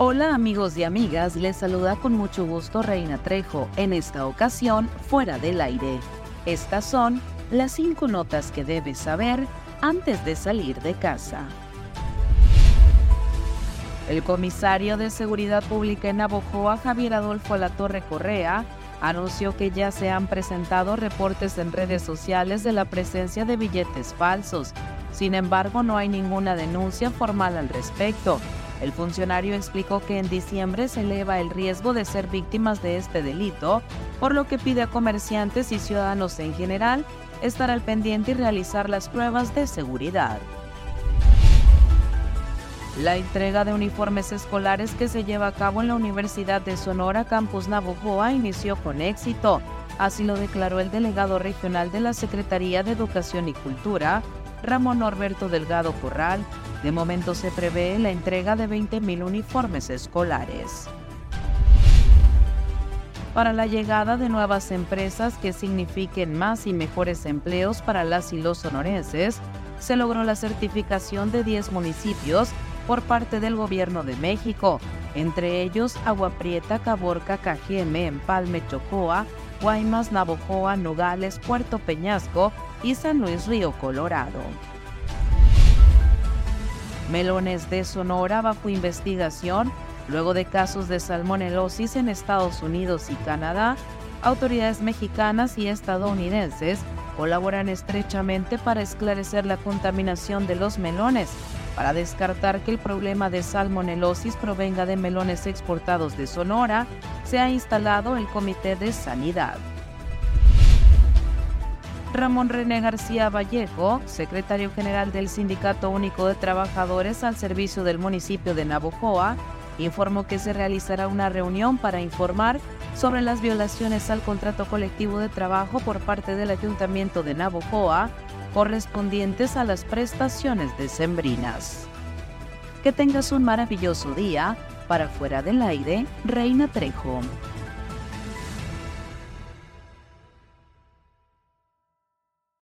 Hola amigos y amigas, les saluda con mucho gusto Reina Trejo, en esta ocasión fuera del aire. Estas son las cinco notas que debes saber antes de salir de casa. El comisario de Seguridad Pública en Navojoa, Javier Adolfo Latorre Correa, anunció que ya se han presentado reportes en redes sociales de la presencia de billetes falsos. Sin embargo, no hay ninguna denuncia formal al respecto. El funcionario explicó que en diciembre se eleva el riesgo de ser víctimas de este delito, por lo que pide a comerciantes y ciudadanos en general estar al pendiente y realizar las pruebas de seguridad. La entrega de uniformes escolares que se lleva a cabo en la Universidad de Sonora Campus Navojoa inició con éxito. Así lo declaró el delegado regional de la Secretaría de Educación y Cultura, Ramón Norberto Delgado Corral. De momento se prevé la entrega de 20.000 uniformes escolares. Para la llegada de nuevas empresas que signifiquen más y mejores empleos para las y los sonorenses, se logró la certificación de 10 municipios por parte del Gobierno de México, entre ellos Agua Prieta, Caborca, Cajeme, Empalme, Chocoa, Guaymas, Navojoa, Nogales, Puerto Peñasco y San Luis Río Colorado. Melones de Sonora bajo investigación luego de casos de salmonelosis en Estados Unidos y Canadá. Autoridades mexicanas y estadounidenses colaboran estrechamente para esclarecer la contaminación de los melones para descartar que el problema de salmonelosis provenga de melones exportados de Sonora, se ha instalado el Comité de Sanidad. Ramón René García Vallejo, secretario general del Sindicato Único de Trabajadores al servicio del municipio de Navojoa, informó que se realizará una reunión para informar sobre las violaciones al contrato colectivo de trabajo por parte del Ayuntamiento de Navojoa correspondientes a las prestaciones decembrinas. Que tengas un maravilloso día. Para fuera del aire, Reina Trejo.